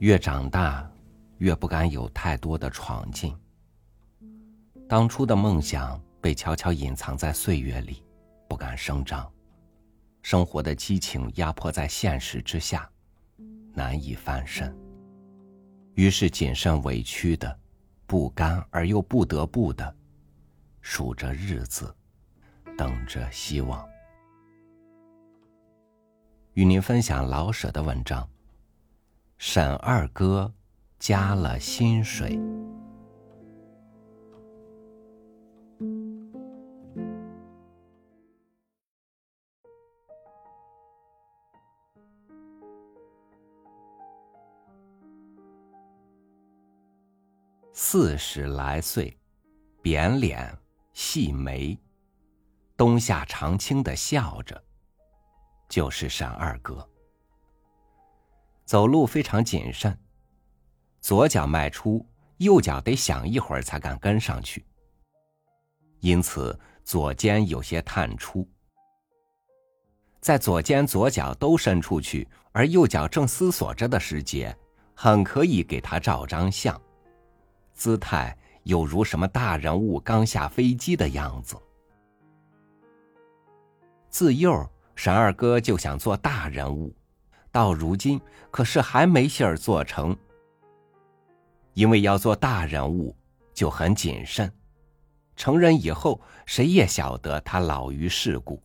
越长大，越不敢有太多的闯进。当初的梦想被悄悄隐藏在岁月里，不敢声张。生活的激情压迫在现实之下，难以翻身。于是谨慎委屈的，不甘而又不得不的，数着日子，等着希望。与您分享老舍的文章。沈二哥加了薪水。四十来岁，扁脸，细眉，冬夏常青的笑着，就是沈二哥。走路非常谨慎，左脚迈出，右脚得想一会儿才敢跟上去。因此左肩有些探出。在左肩左脚都伸出去，而右脚正思索着的时节，很可以给他照张相，姿态有如什么大人物刚下飞机的样子。自幼，沈二哥就想做大人物。到如今，可是还没信儿做成。因为要做大人物，就很谨慎。成人以后，谁也晓得他老于世故。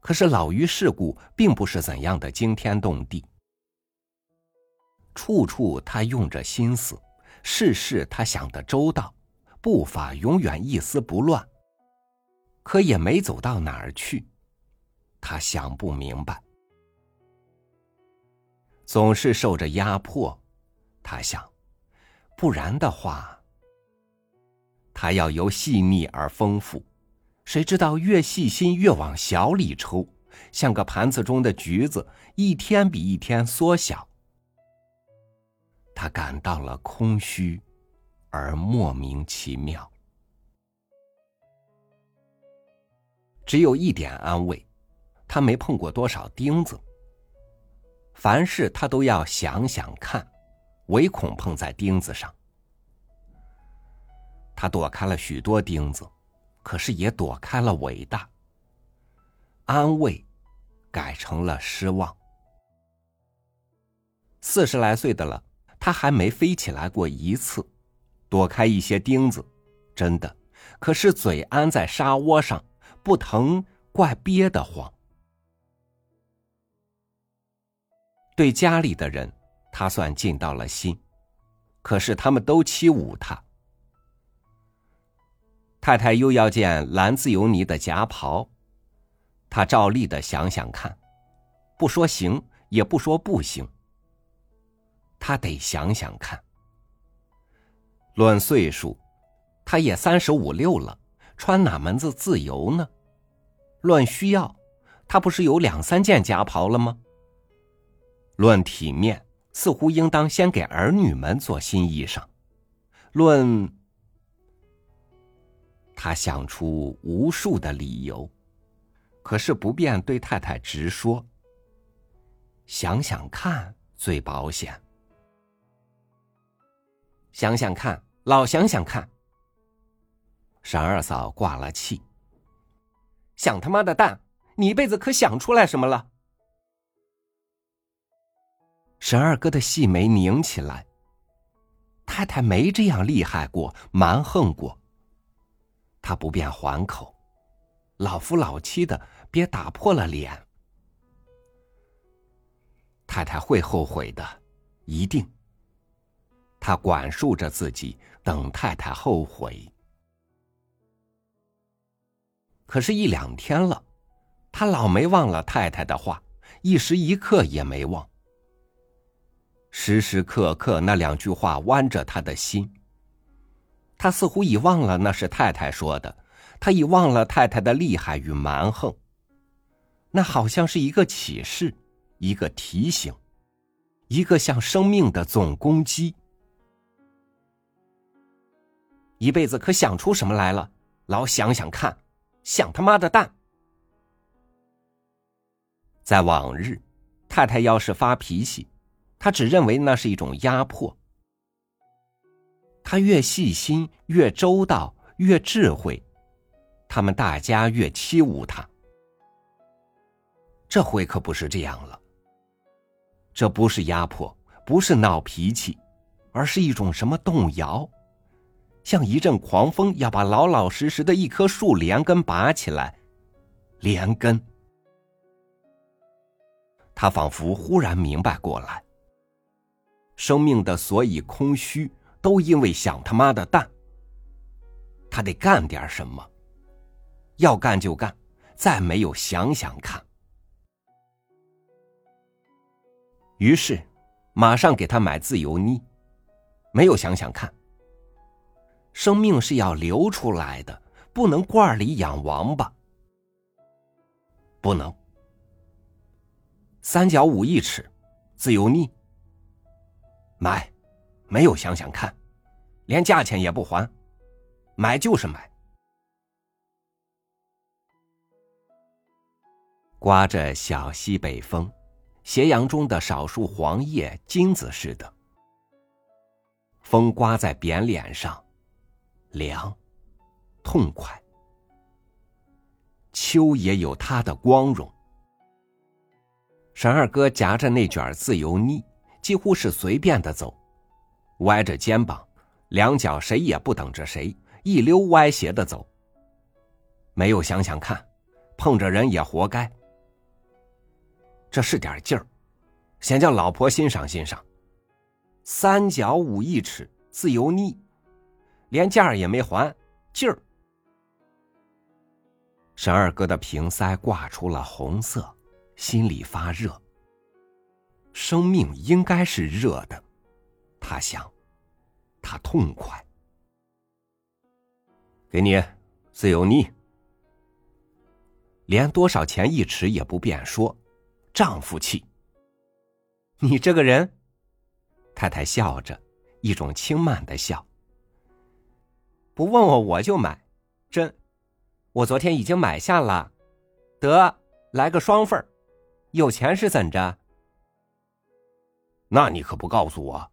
可是老于世故，并不是怎样的惊天动地。处处他用着心思，事事他想得周到，步伐永远一丝不乱。可也没走到哪儿去。他想不明白，总是受着压迫。他想，不然的话，他要由细腻而丰富。谁知道越细心越往小里抽，像个盘子中的橘子，一天比一天缩小。他感到了空虚，而莫名其妙。只有一点安慰。他没碰过多少钉子，凡事他都要想想看，唯恐碰在钉子上。他躲开了许多钉子，可是也躲开了伟大。安慰，改成了失望。四十来岁的了，他还没飞起来过一次，躲开一些钉子，真的。可是嘴安在沙窝上，不疼怪憋得慌。对家里的人，他算尽到了心，可是他们都欺侮他。太太又要件蓝自由呢的夹袍，他照例的想想看，不说行，也不说不行。他得想想看。论岁数，他也三十五六了，穿哪门子自由呢？论需要，他不是有两三件夹袍了吗？论体面，似乎应当先给儿女们做新衣裳。论，他想出无数的理由，可是不便对太太直说。想想看，最保险。想想看，老想想看。沈二嫂挂了气。想他妈的蛋！你一辈子可想出来什么了？沈二哥的细眉拧起来。太太没这样厉害过，蛮横过。他不便还口，老夫老妻的，别打破了脸。太太会后悔的，一定。他管束着自己，等太太后悔。可是，一两天了，他老没忘了太太的话，一时一刻也没忘。时时刻刻那两句话弯着他的心。他似乎已忘了那是太太说的，他已忘了太太的厉害与蛮横。那好像是一个启示，一个提醒，一个向生命的总攻击。一辈子可想出什么来了？老想想看，想他妈的蛋！在往日，太太要是发脾气。他只认为那是一种压迫。他越细心，越周到，越智慧，他们大家越欺侮他。这回可不是这样了。这不是压迫，不是闹脾气，而是一种什么动摇，像一阵狂风要把老老实实的一棵树连根拔起来，连根。他仿佛忽然明白过来，生命的所以空虚，都因为想他妈的蛋。他得干点什么，要干就干，再没有想想看。于是，马上给他买自由妮，没有想想看。生命是要流出来的，不能罐里养王八，不能。三角五一尺，自由腻。买，没有想想看，连价钱也不还，买就是买。刮着小西北风，斜阳中的少数黄叶金子似的，风刮在扁脸上，凉，痛快。秋也有它的光荣。沈二哥夹着那卷自由腻，几乎是随便的走，歪着肩膀，两脚谁也不等着谁，一溜歪斜的走。没有想想看，碰着人也活该。这是点劲儿，先叫老婆欣赏欣赏。三角五一尺自由腻，连价也没还，劲儿。沈二哥的瓶塞挂出了红色。心里发热。生命应该是热的，他想，他痛快。给你自由你，连多少钱一尺也不便说，丈夫气。你这个人，太太笑着，一种轻慢的笑。不问我我就买，真，我昨天已经买下了，得来个双份儿。有钱是怎着？那你可不告诉我。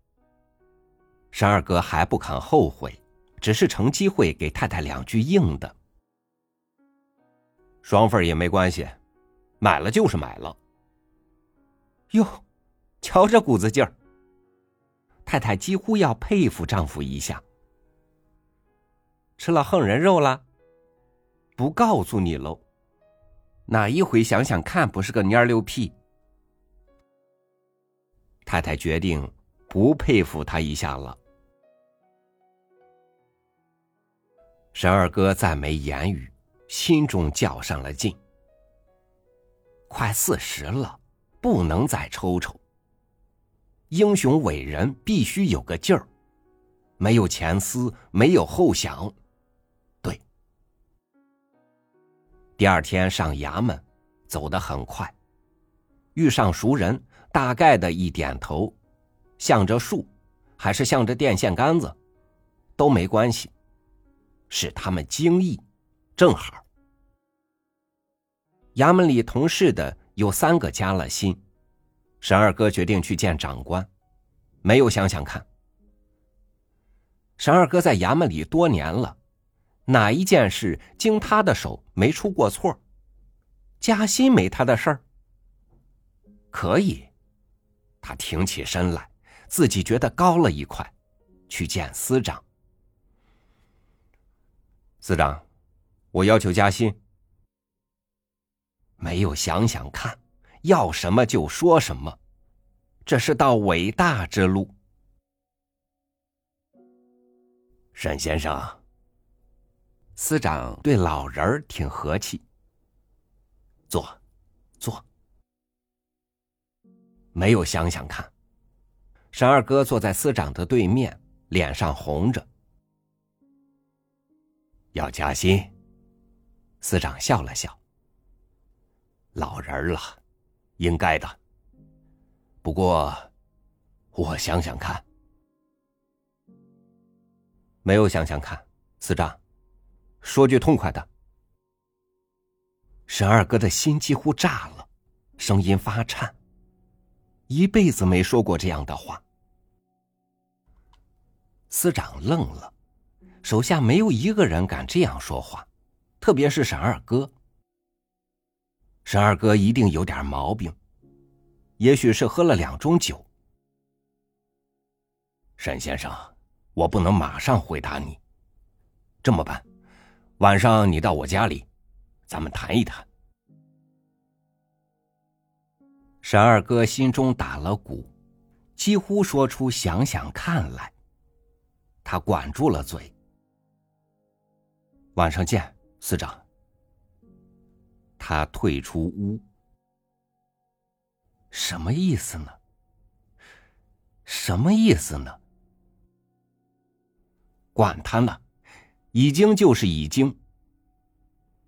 沈二哥还不肯后悔，只是乘机会给太太两句硬的。双份也没关系，买了就是买了。哟，瞧这股子劲儿！太太几乎要佩服丈夫一下。吃了横人肉了？不告诉你喽。哪一回想想看，不是个蔫溜屁？太太决定不佩服他一下了。沈二哥再没言语，心中较上了劲。快四十了，不能再抽抽。英雄伟人必须有个劲儿，没有前思，没有后想。对第二天上衙门，走得很快，遇上熟人，大概的一点头，向着树，还是向着电线杆子，都没关系，是他们惊异，正好。衙门里同事的有三个加了薪，沈二哥决定去见长官，没有想想看。沈二哥在衙门里多年了。哪一件事经他的手没出过错？加薪没他的事儿。可以，他挺起身来，自己觉得高了一块，去见司长。司长，我要求加薪。没有想想看，要什么就说什么，这是道伟大之路。沈先生。司长对老人儿挺和气。坐，坐。没有想想看，沈二哥坐在司长的对面，脸上红着。要加薪，司长笑了笑。老人了，应该的。不过，我想想看，没有想想看，司长。说句痛快的，沈二哥的心几乎炸了，声音发颤。一辈子没说过这样的话。司长愣了，手下没有一个人敢这样说话，特别是沈二哥。沈二哥一定有点毛病，也许是喝了两盅酒。沈先生，我不能马上回答你。这么办，晚上你到我家里，咱们谈一谈。沈二哥心中打了鼓，几乎说出“想想看”来。他管住了嘴。晚上见，司长。他退出屋，什么意思呢？什么意思呢？管他呢，已经就是已经。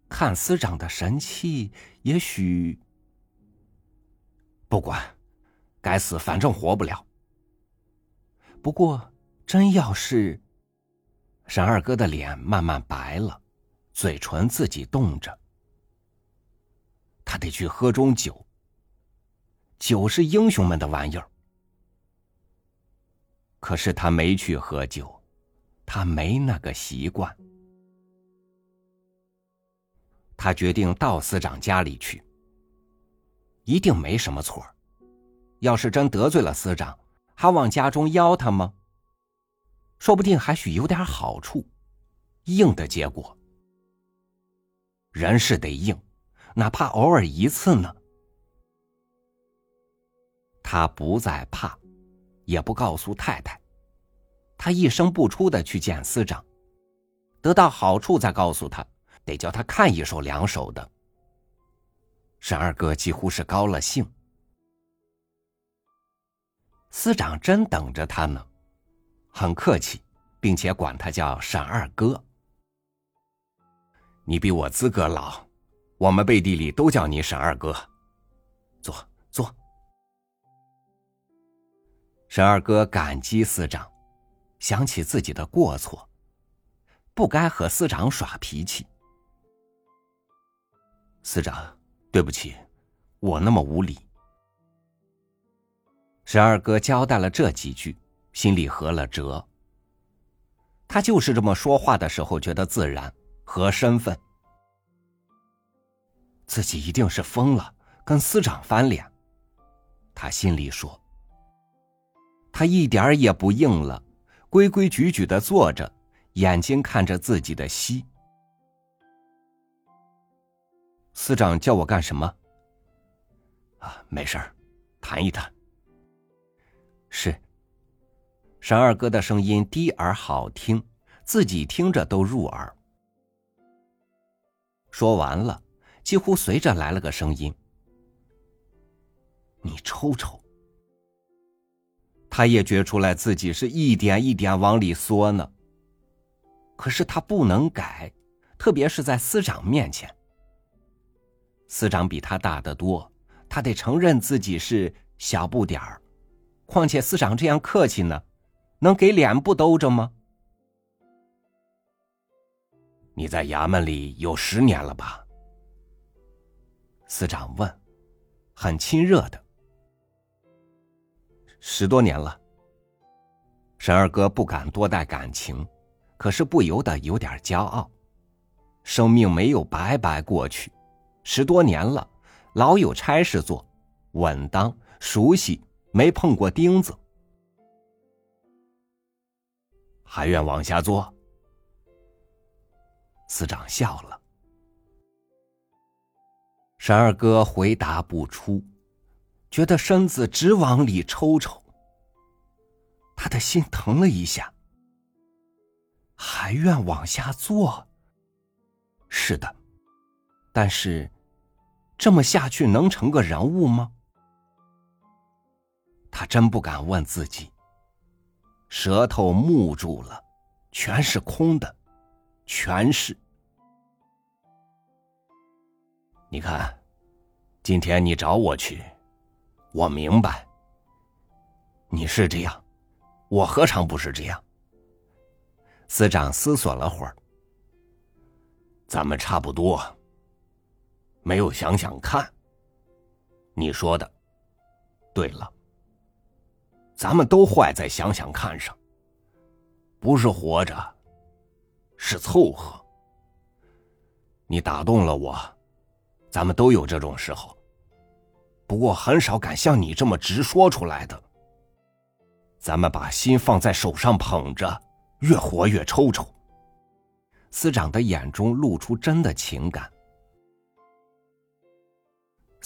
看司长的神气，也许不管，该死，反正活不了。不过。真要是，沈二哥的脸慢慢白了，嘴唇自己动着。他得去喝盅酒。酒是英雄们的玩意儿。可是他没去喝酒，他没那个习惯。他决定到司长家里去。一定没什么错。要是真得罪了司长，还往家中邀他吗？说不定还许有点好处，硬的结果。人是得硬，哪怕偶尔一次呢。他不再怕，也不告诉太太，他一声不出的去见司长，得到好处再告诉他，得叫他看一手两手的。沈二哥几乎是高了兴，司长真等着他呢。很客气，并且管他叫沈二哥。你比我资格老，我们背地里都叫你沈二哥。坐坐。沈二哥感激司长，想起自己的过错，不该和司长耍脾气。司长，对不起，我那么无礼。沈二哥交代了这几句。心里合了辙。他就是这么说话的时候觉得自然，合身份。自己一定是疯了，跟司长翻脸。他心里说。他一点也不硬了，规规矩矩的坐着，眼睛看着自己的膝。司长叫我干什么？啊，没事儿，谈一谈。是。沈二哥的声音低而好听，自己听着都入耳。说完了，几乎随着来了个声音：“你抽抽。”他也觉出来自己是一点一点往里缩呢。可是他不能改，特别是在司长面前。司长比他大得多，他得承认自己是小不点儿。况且司长这样客气呢。能给脸不兜着吗？你在衙门里有十年了吧？司长问，很亲热的。十多年了。沈二哥不敢多带感情，可是不由得有点骄傲。生命没有白白过去，十多年了，老有差事做，稳当熟悉，没碰过钉子。还愿往下做。司长笑了。沈二哥回答不出，觉得身子直往里抽抽。他的心疼了一下。还愿往下做。是的，但是这么下去能成个人物吗？他真不敢问自己。舌头木住了，全是空的，全是。你看，今天你找我去，我明白。你是这样，我何尝不是这样？司长思索了会儿，咱们差不多。没有想想看。你说的，对了，咱们都坏在想想看上。不是活着，是凑合。你打动了我，咱们都有这种时候。不过很少敢像你这么直说出来的。咱们把心放在手上捧着，越活越抽抽。司长的眼中露出真的情感。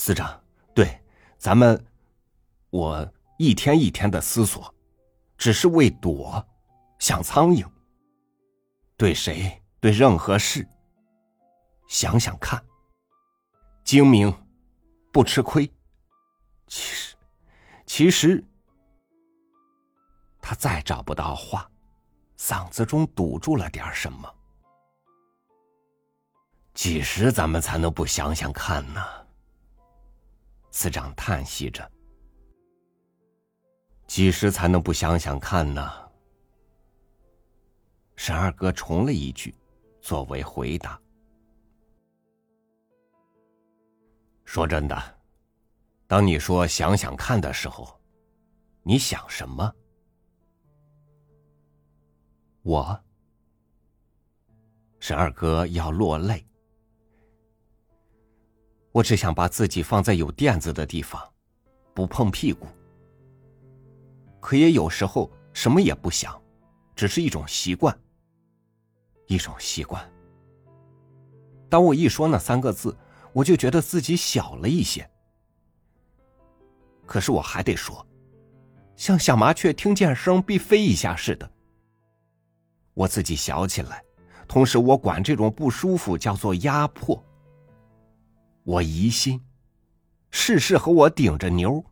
司长，对，咱们，我一天一天的思索，只是为躲，像苍蝇。对谁，对任何事，想想看，精明，不吃亏。其实，其实，他再找不到话，嗓子中堵住了点什么。几时咱们才能不想想看呢？司长叹息着：“几时才能不想想看呢？”沈二哥重了一句，作为回答。说真的，当你说想想看的时候，你想什么？我，沈二哥要落泪。我只想把自己放在有垫子的地方，不碰屁股。可也有时候什么也不想，只是一种习惯。一种习惯。当我一说那三个字，我就觉得自己小了一些。可是我还得说，像小麻雀听见声必飞一下似的。我自己小起来，同时我管这种不舒服叫做压迫。我疑心，事事和我顶着牛。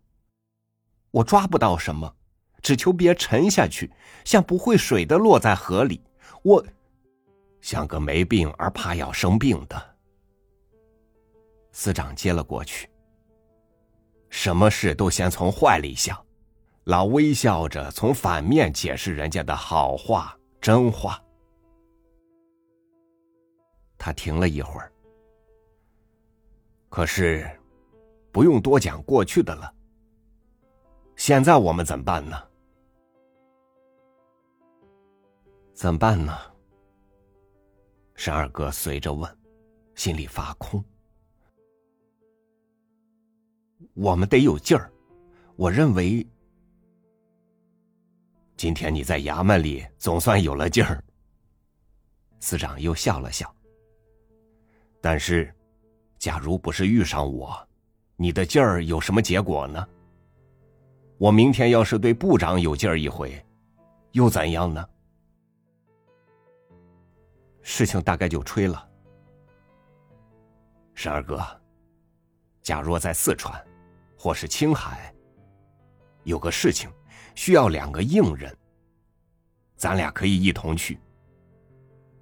我抓不到什么，只求别沉下去，像不会水的落在河里。我像个没病而怕要生病的。司长接了过去。什么事都先从坏里想，老微笑着从反面解释人家的好话真话。他停了一会儿。可是，不用多讲过去的了。现在我们怎么办呢？怎么办呢？沈二哥随着问，心里发空。我们得有劲儿。我认为，今天你在衙门里总算有了劲儿。司长又笑了笑。但是。假如不是遇上我，你的劲儿有什么结果呢？我明天要是对部长有劲儿一回，又怎样呢？事情大概就吹了。十二哥，假若在四川，或是青海，有个事情需要两个硬人，咱俩可以一同去。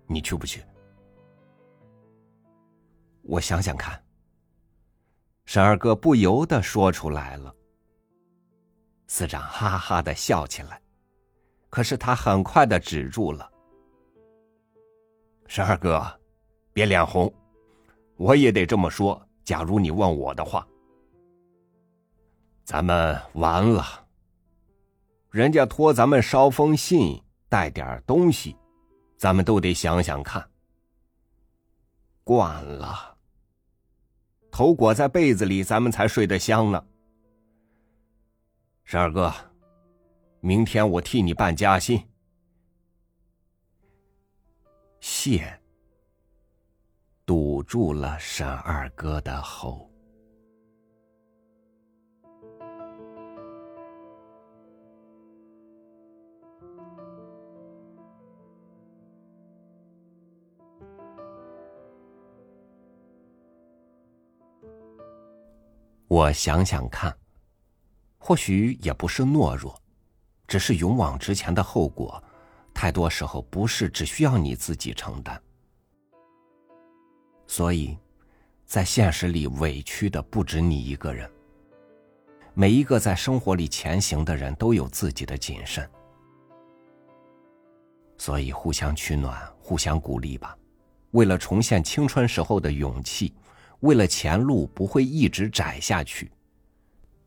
你去不去？我想想看。沈二哥不由得说出来了。司长哈哈的笑起来，可是他很快的止住了。沈二哥，别脸红，我也得这么说。假如你问我的话，咱们完了。人家托咱们捎封信，带点东西，咱们都得想想看。惯了，头裹在被子里，咱们才睡得香呢。十二哥，明天我替你办加薪。谢。堵住了沈二哥的喉。我想想看，或许也不是懦弱，只是勇往直前的后果，太多时候不是只需要你自己承担。所以，在现实里委屈的不止你一个人。每一个在生活里前行的人都有自己的谨慎，所以互相取暖，互相鼓励吧。为了重现青春时候的勇气。为了前路不会一直窄下去，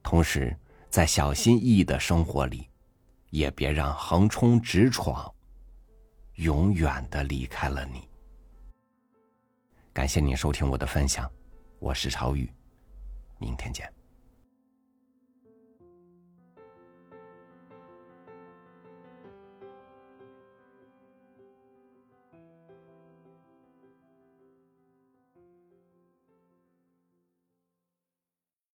同时在小心翼翼的生活里，也别让横冲直闯永远的离开了你。感谢您收听我的分享，我是朝宇，明天见。